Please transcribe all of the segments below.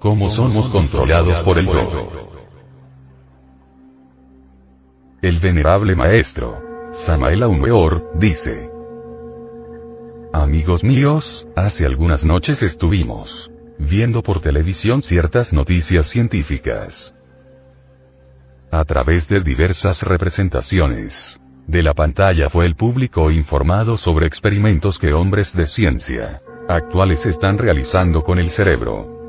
cómo somos controlados por el yo. El venerable maestro, Samael Aumeor, dice, Amigos míos, hace algunas noches estuvimos viendo por televisión ciertas noticias científicas. A través de diversas representaciones de la pantalla fue el público informado sobre experimentos que hombres de ciencia actuales están realizando con el cerebro.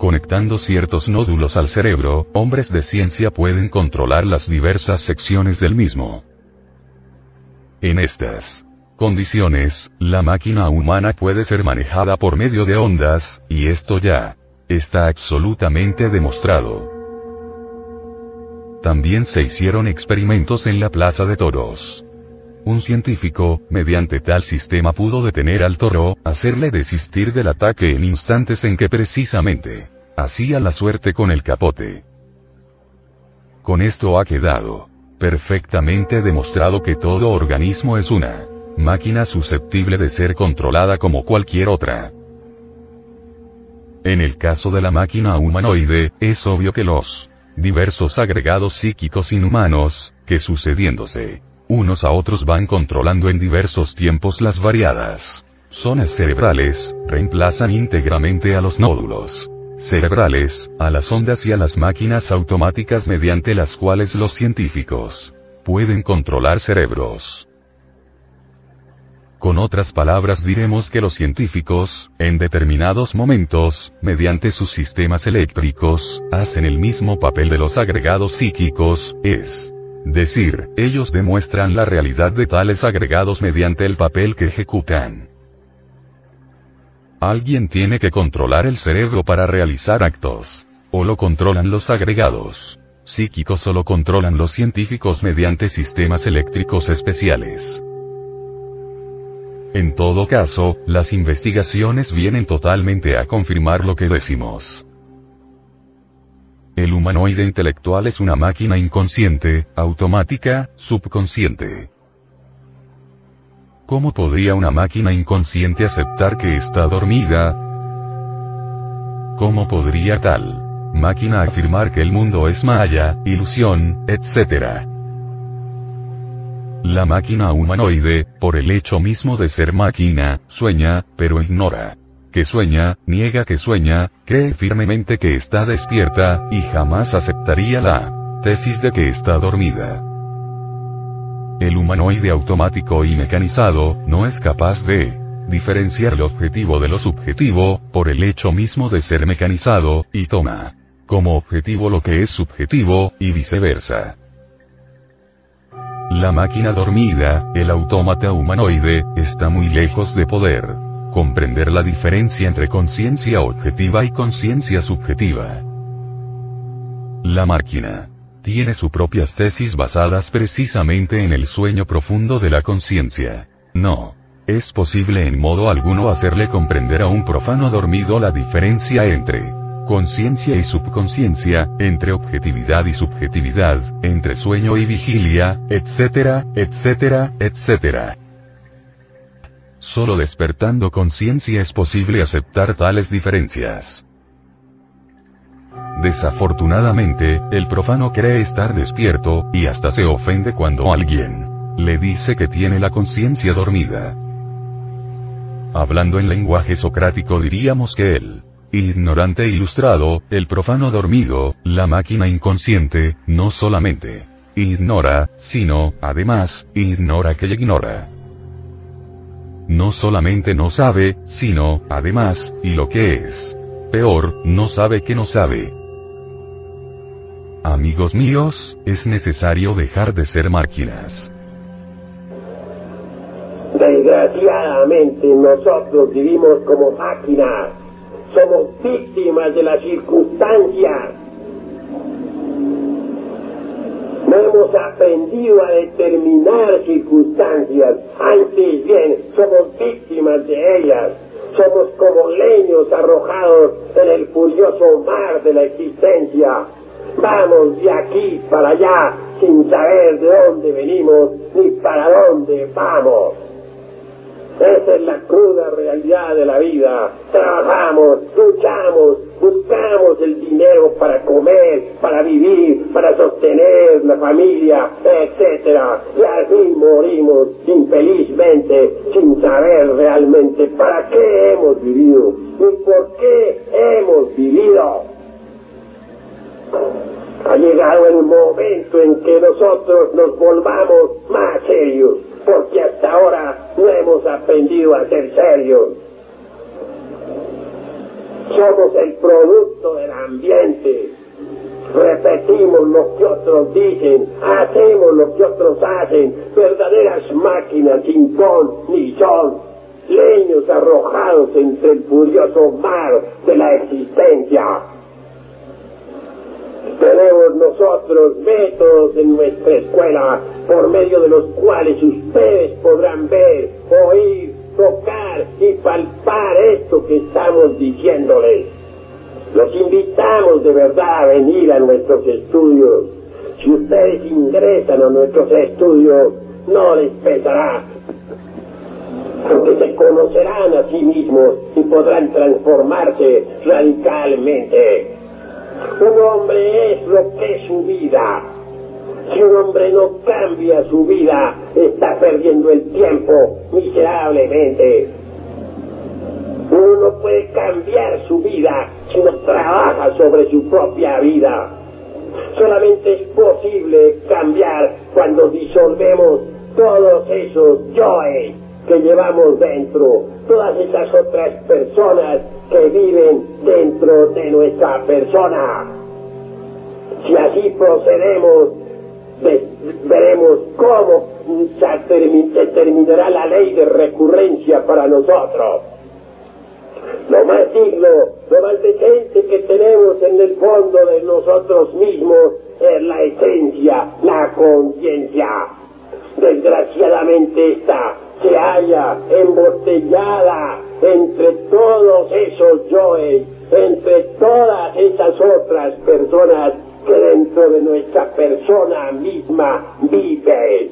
Conectando ciertos nódulos al cerebro, hombres de ciencia pueden controlar las diversas secciones del mismo. En estas condiciones, la máquina humana puede ser manejada por medio de ondas, y esto ya está absolutamente demostrado. También se hicieron experimentos en la Plaza de Toros. Un científico, mediante tal sistema pudo detener al toro, hacerle desistir del ataque en instantes en que precisamente hacía la suerte con el capote. Con esto ha quedado perfectamente demostrado que todo organismo es una máquina susceptible de ser controlada como cualquier otra. En el caso de la máquina humanoide, es obvio que los diversos agregados psíquicos inhumanos, que sucediéndose unos a otros van controlando en diversos tiempos las variadas zonas cerebrales, reemplazan íntegramente a los nódulos cerebrales, a las ondas y a las máquinas automáticas mediante las cuales los científicos pueden controlar cerebros. Con otras palabras diremos que los científicos, en determinados momentos, mediante sus sistemas eléctricos, hacen el mismo papel de los agregados psíquicos, es decir, ellos demuestran la realidad de tales agregados mediante el papel que ejecutan. Alguien tiene que controlar el cerebro para realizar actos. O lo controlan los agregados psíquicos o lo controlan los científicos mediante sistemas eléctricos especiales. En todo caso, las investigaciones vienen totalmente a confirmar lo que decimos. El humanoide intelectual es una máquina inconsciente, automática, subconsciente. ¿Cómo podría una máquina inconsciente aceptar que está dormida? ¿Cómo podría tal máquina afirmar que el mundo es maya, ilusión, etc.? La máquina humanoide, por el hecho mismo de ser máquina, sueña, pero ignora que sueña, niega que sueña, cree firmemente que está despierta, y jamás aceptaría la tesis de que está dormida. El humanoide automático y mecanizado, no es capaz de diferenciar lo objetivo de lo subjetivo, por el hecho mismo de ser mecanizado, y toma como objetivo lo que es subjetivo, y viceversa. La máquina dormida, el autómata humanoide, está muy lejos de poder comprender la diferencia entre conciencia objetiva y conciencia subjetiva. La máquina tiene sus propias tesis basadas precisamente en el sueño profundo de la conciencia. No. Es posible en modo alguno hacerle comprender a un profano dormido la diferencia entre conciencia y subconsciencia, entre objetividad y subjetividad, entre sueño y vigilia, etcétera, etcétera, etcétera. Solo despertando conciencia es posible aceptar tales diferencias. Desafortunadamente, el profano cree estar despierto, y hasta se ofende cuando alguien le dice que tiene la conciencia dormida. Hablando en lenguaje socrático diríamos que él ignorante ilustrado, el profano dormido, la máquina inconsciente, no solamente ignora, sino, además, ignora que ignora. No solamente no sabe, sino, además, y lo que es peor, no sabe que no sabe. Amigos míos, es necesario dejar de ser máquinas. Desgraciadamente nosotros vivimos como máquinas somos víctimas de las circunstancias. Hemos aprendido a determinar circunstancias, antes bien somos víctimas de ellas. Somos como leños arrojados en el furioso mar de la existencia. Vamos de aquí para allá sin saber de dónde venimos ni para dónde vamos. Esa es la cruda realidad de la vida. Trabajamos, luchamos, buscamos el dinero para comer, para vivir, para sostener la familia, etcétera. Y así morimos infelizmente, sin saber realmente para qué hemos vivido y por qué hemos vivido. Ha llegado el momento en que nosotros nos volvamos más serios porque hasta ahora no hemos aprendido a ser serios. Somos el producto del ambiente. Repetimos lo que otros dicen, hacemos lo que otros hacen, verdaderas máquinas sin ton ni son, leños arrojados entre el furioso mar de la existencia. Tenemos nosotros métodos en nuestra escuela por medio de los cuales ustedes podrán ver, oír, tocar y palpar esto que estamos diciéndoles. Los invitamos de verdad a venir a nuestros estudios. Si ustedes ingresan a nuestros estudios, no les pesará, porque se conocerán a sí mismos y podrán transformarse radicalmente. Un hombre es lo que es su vida. Si un hombre no cambia su vida, está perdiendo el tiempo miserablemente. Uno no puede cambiar su vida si no trabaja sobre su propia vida. Solamente es posible cambiar cuando disolvemos todos esos yoes que llevamos dentro, todas esas otras personas que viven dentro de nuestra persona. Si así procedemos, veremos cómo se terminará la ley de recurrencia para nosotros. Lo más digno, lo más decente que tenemos en el fondo de nosotros mismos es la esencia, la conciencia. Desgraciadamente esta se halla embotellada entre todos esos yoes, entre todas esas otras personas que dentro de nuestra persona misma viven.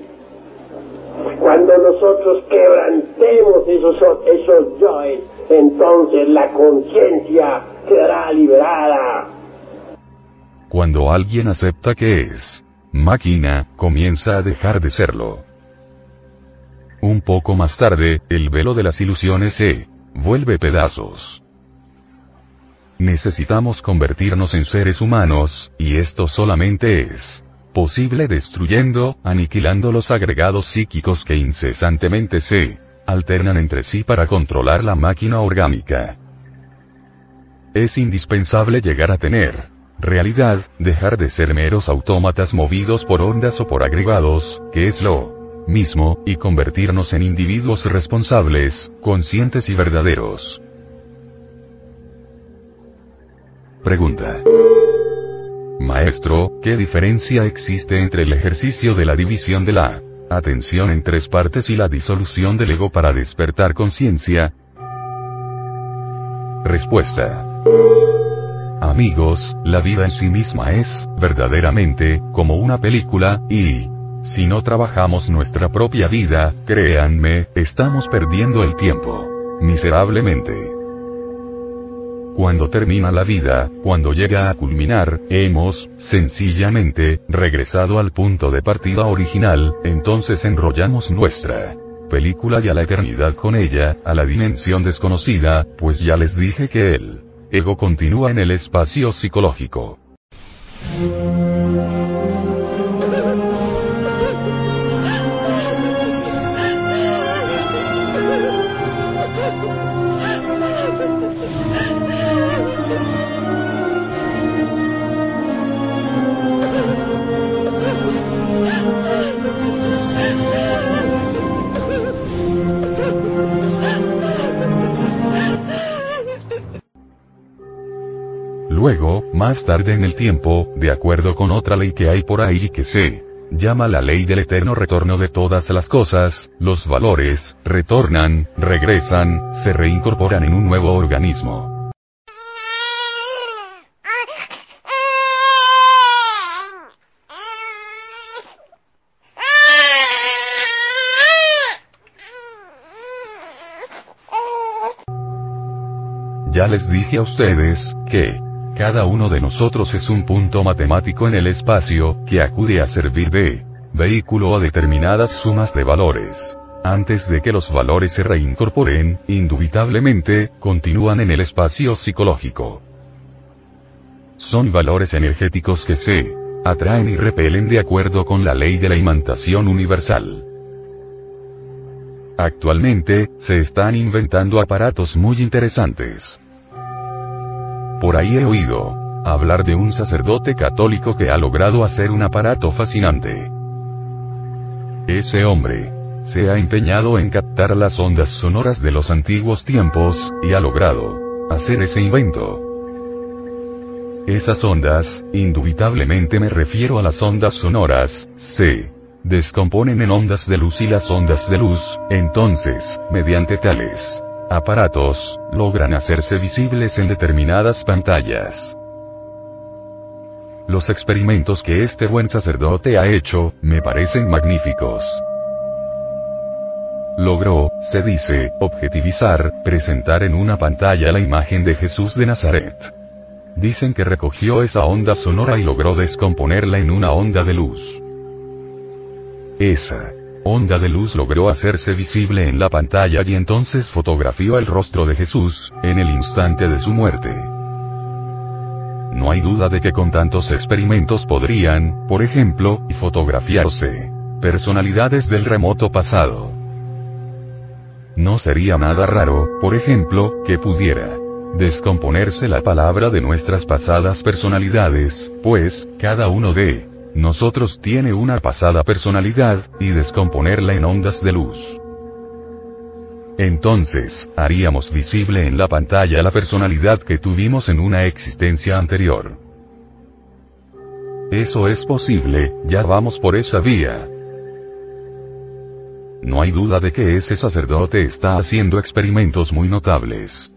Cuando nosotros quebrantemos esos, esos yoes, entonces la conciencia quedará liberada. Cuando alguien acepta que es máquina, comienza a dejar de serlo. Un poco más tarde, el velo de las ilusiones se vuelve pedazos. Necesitamos convertirnos en seres humanos, y esto solamente es posible destruyendo, aniquilando los agregados psíquicos que incesantemente se alternan entre sí para controlar la máquina orgánica. Es indispensable llegar a tener realidad, dejar de ser meros autómatas movidos por ondas o por agregados, que es lo mismo, y convertirnos en individuos responsables, conscientes y verdaderos. Pregunta. Maestro, ¿qué diferencia existe entre el ejercicio de la división de la atención en tres partes y la disolución del ego para despertar conciencia? Respuesta. Amigos, la vida en sí misma es, verdaderamente, como una película, y, si no trabajamos nuestra propia vida, créanme, estamos perdiendo el tiempo. Miserablemente. Cuando termina la vida, cuando llega a culminar, hemos, sencillamente, regresado al punto de partida original, entonces enrollamos nuestra película y a la eternidad con ella, a la dimensión desconocida, pues ya les dije que el ego continúa en el espacio psicológico. Tarde en el tiempo, de acuerdo con otra ley que hay por ahí que se llama la ley del eterno retorno de todas las cosas, los valores, retornan, regresan, se reincorporan en un nuevo organismo. Ya les dije a ustedes, que, cada uno de nosotros es un punto matemático en el espacio, que acude a servir de vehículo a determinadas sumas de valores. Antes de que los valores se reincorporen, indubitablemente, continúan en el espacio psicológico. Son valores energéticos que se atraen y repelen de acuerdo con la ley de la imantación universal. Actualmente, se están inventando aparatos muy interesantes. Por ahí he oído hablar de un sacerdote católico que ha logrado hacer un aparato fascinante. Ese hombre se ha empeñado en captar las ondas sonoras de los antiguos tiempos, y ha logrado hacer ese invento. Esas ondas, indubitablemente me refiero a las ondas sonoras, se descomponen en ondas de luz y las ondas de luz, entonces, mediante tales aparatos, logran hacerse visibles en determinadas pantallas. Los experimentos que este buen sacerdote ha hecho, me parecen magníficos. Logró, se dice, objetivizar, presentar en una pantalla la imagen de Jesús de Nazaret. Dicen que recogió esa onda sonora y logró descomponerla en una onda de luz. Esa onda de luz logró hacerse visible en la pantalla y entonces fotografió el rostro de Jesús, en el instante de su muerte. No hay duda de que con tantos experimentos podrían, por ejemplo, fotografiarse personalidades del remoto pasado. No sería nada raro, por ejemplo, que pudiera descomponerse la palabra de nuestras pasadas personalidades, pues, cada uno de nosotros tiene una pasada personalidad, y descomponerla en ondas de luz. Entonces, haríamos visible en la pantalla la personalidad que tuvimos en una existencia anterior. Eso es posible, ya vamos por esa vía. No hay duda de que ese sacerdote está haciendo experimentos muy notables.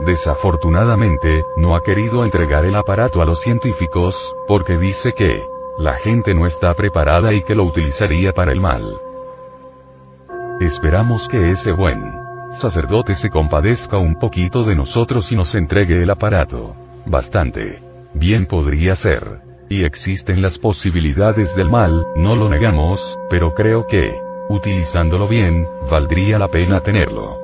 Desafortunadamente, no ha querido entregar el aparato a los científicos, porque dice que la gente no está preparada y que lo utilizaría para el mal. Esperamos que ese buen sacerdote se compadezca un poquito de nosotros y nos entregue el aparato. Bastante. Bien podría ser. Y existen las posibilidades del mal, no lo negamos, pero creo que, utilizándolo bien, valdría la pena tenerlo.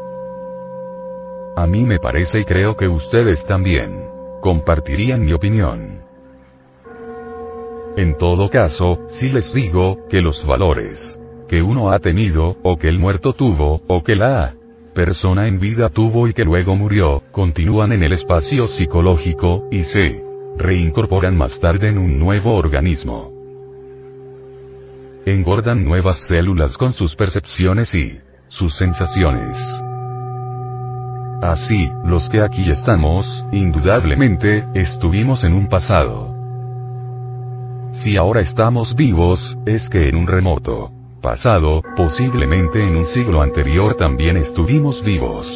A mí me parece y creo que ustedes también compartirían mi opinión. En todo caso, si les digo, que los valores que uno ha tenido, o que el muerto tuvo, o que la persona en vida tuvo y que luego murió, continúan en el espacio psicológico, y se reincorporan más tarde en un nuevo organismo. Engordan nuevas células con sus percepciones y sus sensaciones. Así, los que aquí estamos, indudablemente, estuvimos en un pasado. Si ahora estamos vivos, es que en un remoto pasado, posiblemente en un siglo anterior también estuvimos vivos.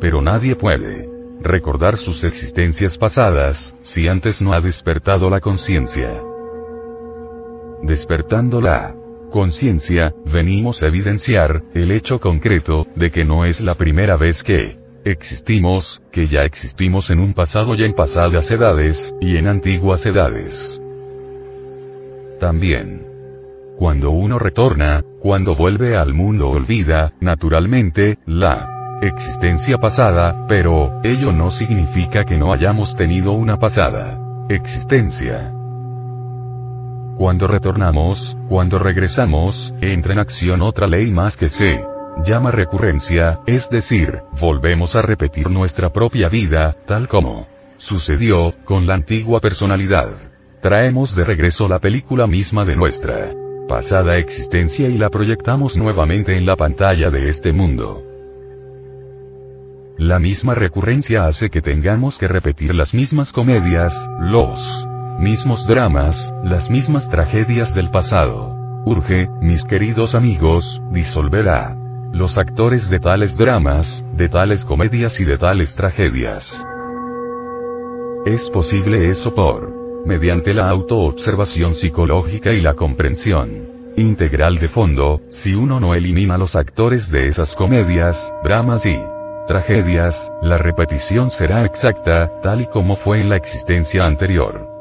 Pero nadie puede recordar sus existencias pasadas, si antes no ha despertado la conciencia. Despertando la conciencia, venimos a evidenciar, el hecho concreto, de que no es la primera vez que existimos, que ya existimos en un pasado y en pasadas edades, y en antiguas edades. También. Cuando uno retorna, cuando vuelve al mundo olvida, naturalmente, la existencia pasada, pero, ello no significa que no hayamos tenido una pasada existencia. Cuando retornamos, cuando regresamos, entra en acción otra ley más que se llama recurrencia, es decir, volvemos a repetir nuestra propia vida, tal como sucedió con la antigua personalidad. Traemos de regreso la película misma de nuestra pasada existencia y la proyectamos nuevamente en la pantalla de este mundo. La misma recurrencia hace que tengamos que repetir las mismas comedias, los mismos dramas, las mismas tragedias del pasado. Urge, mis queridos amigos, disolver a los actores de tales dramas, de tales comedias y de tales tragedias. Es posible eso por mediante la autoobservación psicológica y la comprensión integral de fondo, si uno no elimina los actores de esas comedias, dramas y tragedias, la repetición será exacta, tal y como fue en la existencia anterior.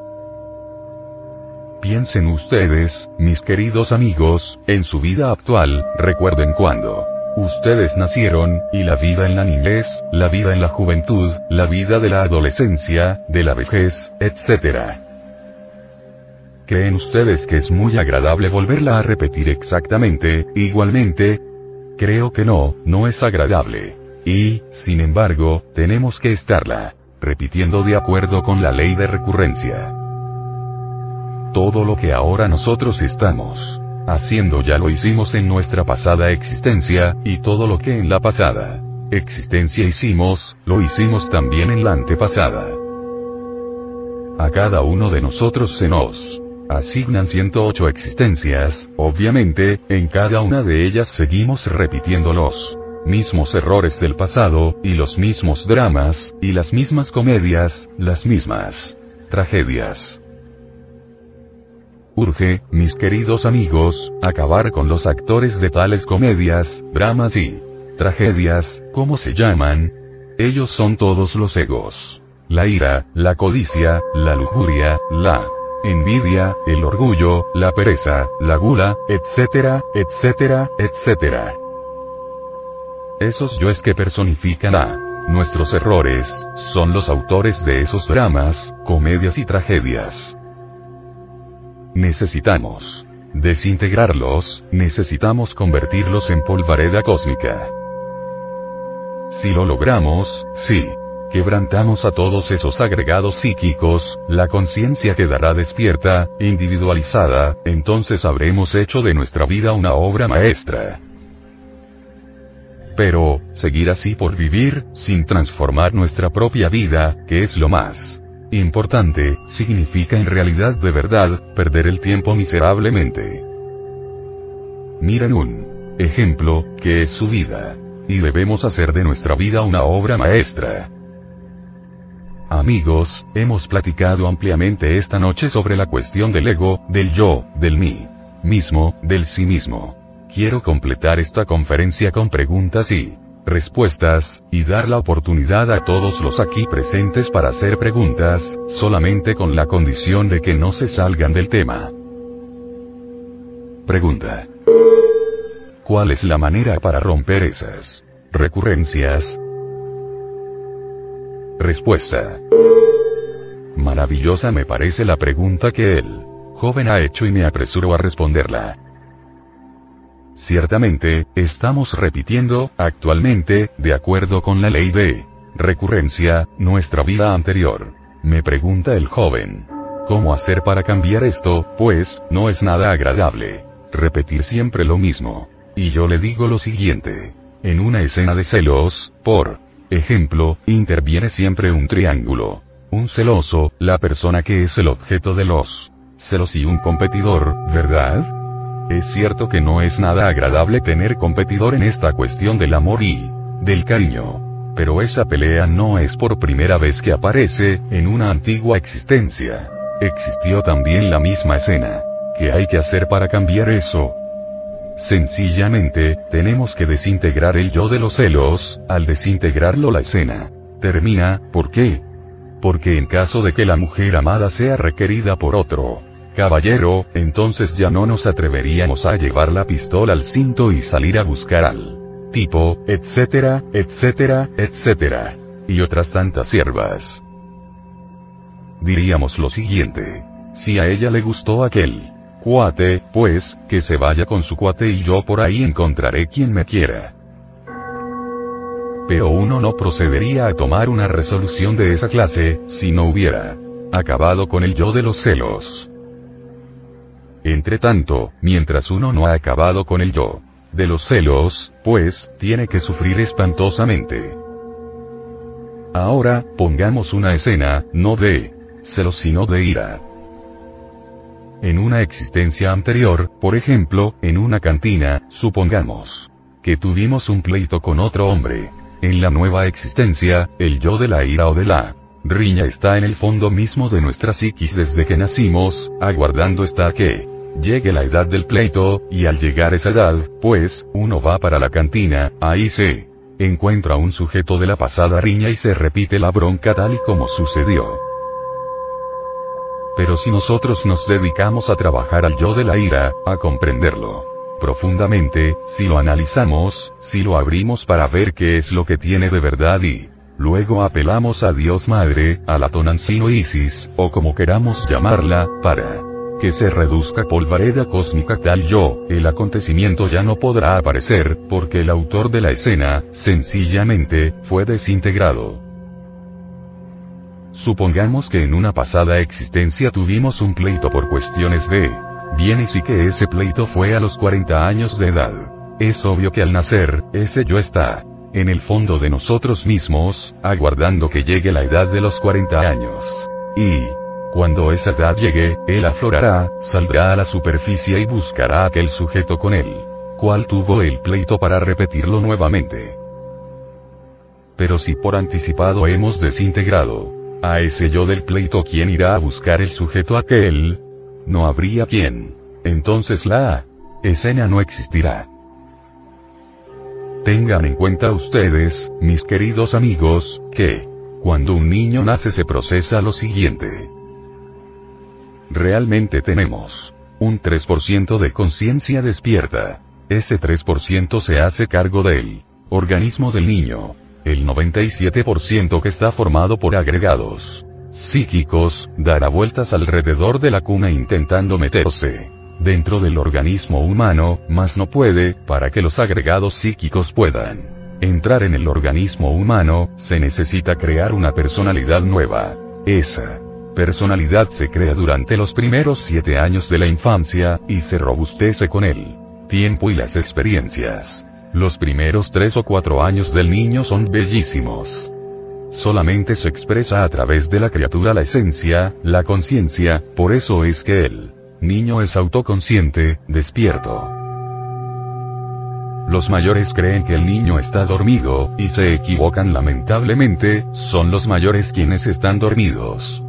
Piensen ustedes, mis queridos amigos, en su vida actual, recuerden cuando ustedes nacieron, y la vida en la niñez, la vida en la juventud, la vida de la adolescencia, de la vejez, etc. ¿Creen ustedes que es muy agradable volverla a repetir exactamente, igualmente? Creo que no, no es agradable. Y, sin embargo, tenemos que estarla repitiendo de acuerdo con la ley de recurrencia. Todo lo que ahora nosotros estamos haciendo ya lo hicimos en nuestra pasada existencia, y todo lo que en la pasada existencia hicimos, lo hicimos también en la antepasada. A cada uno de nosotros se nos asignan 108 existencias, obviamente, en cada una de ellas seguimos repitiendo los mismos errores del pasado, y los mismos dramas, y las mismas comedias, las mismas tragedias. Urge, mis queridos amigos, acabar con los actores de tales comedias, dramas y tragedias, ¿cómo se llaman? Ellos son todos los egos. La ira, la codicia, la lujuria, la envidia, el orgullo, la pereza, la gula, etcétera, etcétera, etcétera. Esos yoes que personifican a nuestros errores, son los autores de esos dramas, comedias y tragedias. Necesitamos desintegrarlos, necesitamos convertirlos en polvareda cósmica. Si lo logramos, sí, quebrantamos a todos esos agregados psíquicos, la conciencia quedará despierta, individualizada, entonces habremos hecho de nuestra vida una obra maestra. Pero, seguir así por vivir, sin transformar nuestra propia vida, que es lo más importante, significa en realidad de verdad, perder el tiempo miserablemente. Miren un ejemplo, que es su vida. Y debemos hacer de nuestra vida una obra maestra. Amigos, hemos platicado ampliamente esta noche sobre la cuestión del ego, del yo, del mí mismo, del sí mismo. Quiero completar esta conferencia con preguntas y respuestas, y dar la oportunidad a todos los aquí presentes para hacer preguntas, solamente con la condición de que no se salgan del tema. Pregunta. ¿Cuál es la manera para romper esas recurrencias? Respuesta. Maravillosa me parece la pregunta que el joven ha hecho y me apresuro a responderla. Ciertamente, estamos repitiendo, actualmente, de acuerdo con la ley de recurrencia, nuestra vida anterior. Me pregunta el joven. ¿Cómo hacer para cambiar esto? Pues, no es nada agradable. Repetir siempre lo mismo. Y yo le digo lo siguiente. En una escena de celos, por ejemplo, interviene siempre un triángulo. Un celoso, la persona que es el objeto de los celos y un competidor, ¿verdad? Es cierto que no es nada agradable tener competidor en esta cuestión del amor y del cariño. Pero esa pelea no es por primera vez que aparece, en una antigua existencia. Existió también la misma escena. ¿Qué hay que hacer para cambiar eso? Sencillamente, tenemos que desintegrar el yo de los celos, al desintegrarlo la escena. Termina, ¿por qué? Porque en caso de que la mujer amada sea requerida por otro caballero, entonces ya no nos atreveríamos a llevar la pistola al cinto y salir a buscar al tipo, etcétera, etcétera, etcétera. Y otras tantas siervas. Diríamos lo siguiente. Si a ella le gustó aquel cuate, pues, que se vaya con su cuate y yo por ahí encontraré quien me quiera. Pero uno no procedería a tomar una resolución de esa clase, si no hubiera acabado con el yo de los celos. Entre tanto, mientras uno no ha acabado con el yo de los celos, pues, tiene que sufrir espantosamente. Ahora, pongamos una escena, no de celos sino de ira. En una existencia anterior, por ejemplo, en una cantina, supongamos que tuvimos un pleito con otro hombre. En la nueva existencia, el yo de la ira o de la riña está en el fondo mismo de nuestra psiquis desde que nacimos, aguardando hasta que llegue la edad del pleito, y al llegar esa edad, pues, uno va para la cantina, ahí se encuentra un sujeto de la pasada riña y se repite la bronca tal y como sucedió. Pero si nosotros nos dedicamos a trabajar al yo de la ira, a comprenderlo profundamente, si lo analizamos, si lo abrimos para ver qué es lo que tiene de verdad y, luego apelamos a Dios Madre, a la Tonancino Isis, o como queramos llamarla, para que se reduzca polvareda cósmica tal yo, el acontecimiento ya no podrá aparecer, porque el autor de la escena, sencillamente, fue desintegrado. Supongamos que en una pasada existencia tuvimos un pleito por cuestiones de bienes y que ese pleito fue a los 40 años de edad. Es obvio que al nacer, ese yo está en el fondo de nosotros mismos, aguardando que llegue la edad de los 40 años. Y, cuando esa edad llegue, él aflorará, saldrá a la superficie y buscará a aquel sujeto con él. cual tuvo el pleito para repetirlo nuevamente. Pero si por anticipado hemos desintegrado a ese yo del pleito, ¿quién irá a buscar el sujeto aquel? No habría quien. Entonces la escena no existirá. Tengan en cuenta ustedes, mis queridos amigos, que, cuando un niño nace se procesa lo siguiente. Realmente tenemos un 3% de conciencia despierta. Ese 3% se hace cargo del organismo del niño. El 97% que está formado por agregados psíquicos, dará vueltas alrededor de la cuna intentando meterse dentro del organismo humano, mas no puede, para que los agregados psíquicos puedan entrar en el organismo humano, se necesita crear una personalidad nueva. Esa personalidad se crea durante los primeros siete años de la infancia, y se robustece con el tiempo y las experiencias. Los primeros tres o cuatro años del niño son bellísimos. Solamente se expresa a través de la criatura la esencia, la conciencia, por eso es que el niño es autoconsciente, despierto. Los mayores creen que el niño está dormido, y se equivocan lamentablemente, son los mayores quienes están dormidos.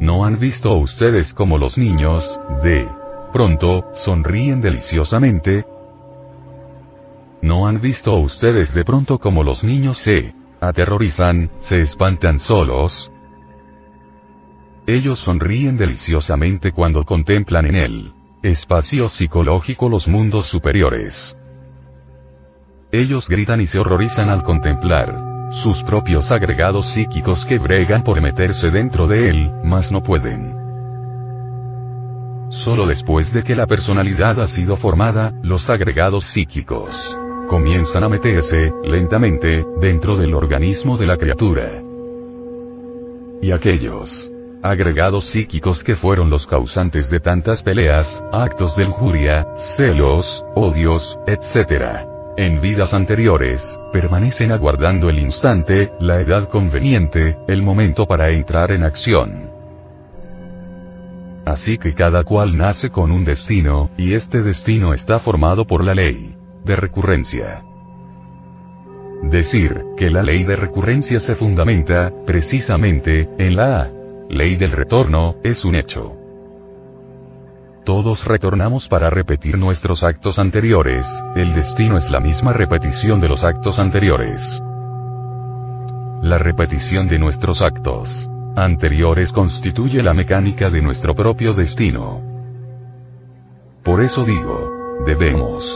¿No han visto ustedes como los niños, de pronto, sonríen deliciosamente? ¿No han visto ustedes de pronto como los niños se aterrorizan, se espantan solos? Ellos sonríen deliciosamente cuando contemplan en el espacio psicológico los mundos superiores. Ellos gritan y se horrorizan al contemplar sus propios agregados psíquicos que bregan por meterse dentro de él, mas no pueden. Solo después de que la personalidad ha sido formada, los agregados psíquicos comienzan a meterse, lentamente, dentro del organismo de la criatura. Y aquellos agregados psíquicos que fueron los causantes de tantas peleas, actos de lujuria, celos, odios, etc en vidas anteriores, permanecen aguardando el instante, la edad conveniente, el momento para entrar en acción. Así que cada cual nace con un destino, y este destino está formado por la ley de recurrencia. Decir que la ley de recurrencia se fundamenta, precisamente, en la ley del retorno, es un hecho. Todos retornamos para repetir nuestros actos anteriores, el destino es la misma repetición de los actos anteriores. La repetición de nuestros actos anteriores constituye la mecánica de nuestro propio destino. Por eso digo, debemos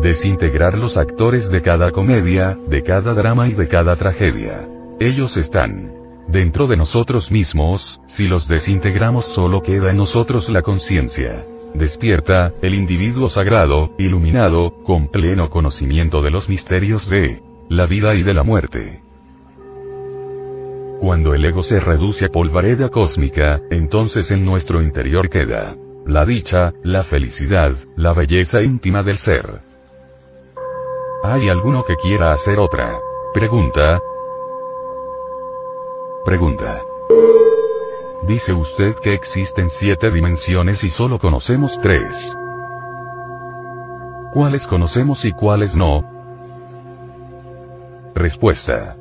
desintegrar los actores de cada comedia, de cada drama y de cada tragedia. Ellos están dentro de nosotros mismos, si los desintegramos solo queda en nosotros la conciencia. Despierta, el individuo sagrado, iluminado, con pleno conocimiento de los misterios de la vida y de la muerte. Cuando el ego se reduce a polvareda cósmica, entonces en nuestro interior queda la dicha, la felicidad, la belleza íntima del ser. ¿Hay alguno que quiera hacer otra pregunta? Pregunta. Dice usted que existen siete dimensiones y solo conocemos tres. ¿Cuáles conocemos y cuáles no? Respuesta.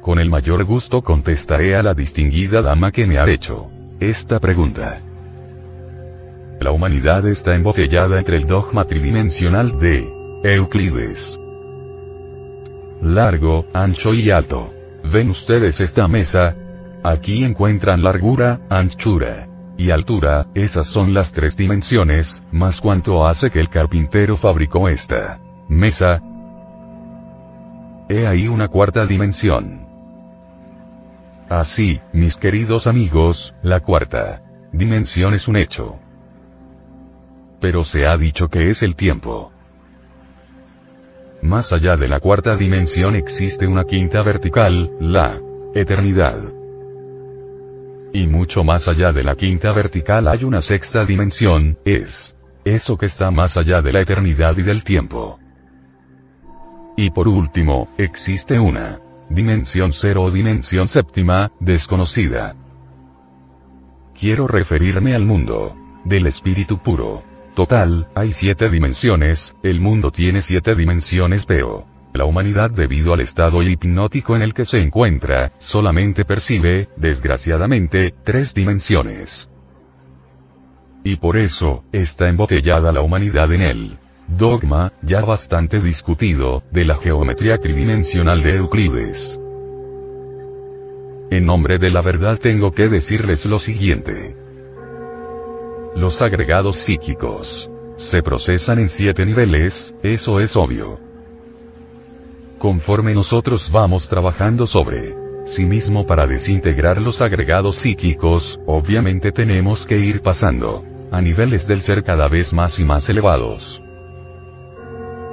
Con el mayor gusto contestaré a la distinguida dama que me ha hecho esta pregunta. La humanidad está embotellada entre el dogma tridimensional de Euclides largo, ancho y alto. ¿Ven ustedes esta mesa? Aquí encuentran largura, anchura y altura, esas son las tres dimensiones, más cuánto hace que el carpintero fabricó esta mesa. He ahí una cuarta dimensión. Así, mis queridos amigos, la cuarta dimensión es un hecho. Pero se ha dicho que es el tiempo. Más allá de la cuarta dimensión existe una quinta vertical, la eternidad. Y mucho más allá de la quinta vertical hay una sexta dimensión, es eso que está más allá de la eternidad y del tiempo. Y por último, existe una dimensión cero o dimensión séptima, desconocida. Quiero referirme al mundo del espíritu puro. Total, hay siete dimensiones, el mundo tiene siete dimensiones pero la humanidad debido al estado hipnótico en el que se encuentra, solamente percibe, desgraciadamente, tres dimensiones. Y por eso, está embotellada la humanidad en él dogma, ya bastante discutido, de la geometría tridimensional de Euclides. En nombre de la verdad tengo que decirles lo siguiente. Los agregados psíquicos se procesan en siete niveles, eso es obvio. Conforme nosotros vamos trabajando sobre sí mismo para desintegrar los agregados psíquicos, obviamente tenemos que ir pasando a niveles del ser cada vez más y más elevados.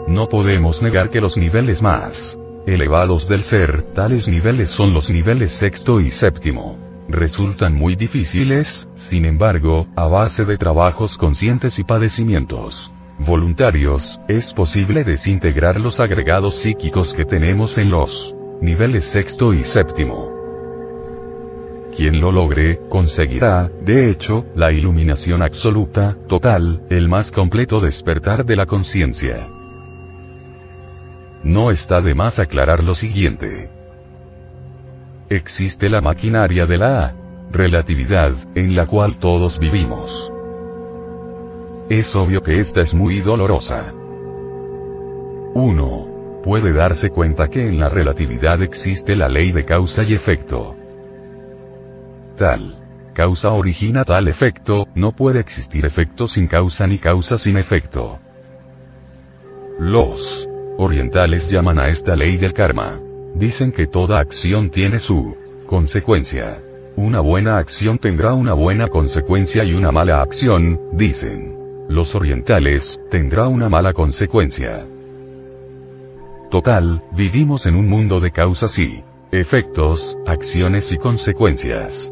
No podemos negar que los niveles más elevados del ser, tales niveles son los niveles sexto y séptimo. Resultan muy difíciles, sin embargo, a base de trabajos conscientes y padecimientos voluntarios, es posible desintegrar los agregados psíquicos que tenemos en los niveles sexto y séptimo. Quien lo logre, conseguirá, de hecho, la iluminación absoluta, total, el más completo despertar de la conciencia. No está de más aclarar lo siguiente. Existe la maquinaria de la relatividad, en la cual todos vivimos. Es obvio que esta es muy dolorosa. Uno Puede darse cuenta que en la relatividad existe la ley de causa y efecto. Tal causa origina tal efecto, no puede existir efecto sin causa ni causa sin efecto. Los orientales llaman a esta ley del karma. Dicen que toda acción tiene su consecuencia. Una buena acción tendrá una buena consecuencia y una mala acción, dicen los orientales, tendrá una mala consecuencia. Total, vivimos en un mundo de causas y efectos, acciones y consecuencias.